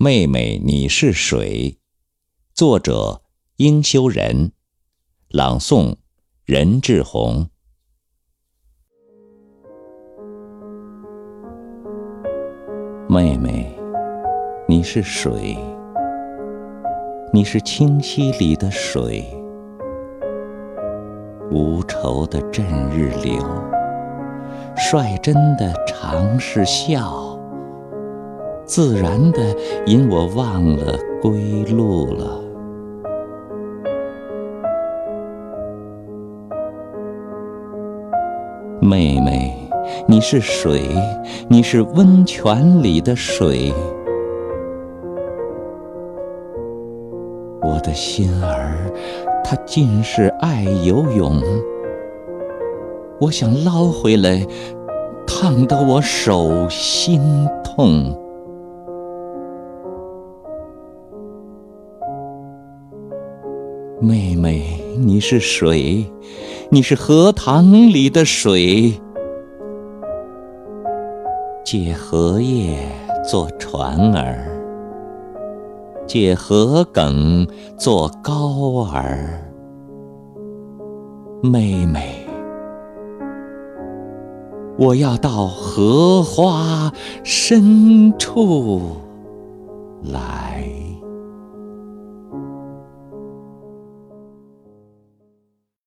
妹妹，你是水。作者：应修仁。朗诵：任志宏。妹妹，你是水。你是清溪里的水，无愁的镇日流，率真的常是笑，自然的引我忘了归路了。妹妹，你是水，你是温泉里的水。我的心儿，它尽是爱游泳。我想捞回来，烫得我手心痛。妹妹，你是水，你是荷塘里的水，借荷叶做船儿。借荷梗做高儿，妹妹，我要到荷花深处来。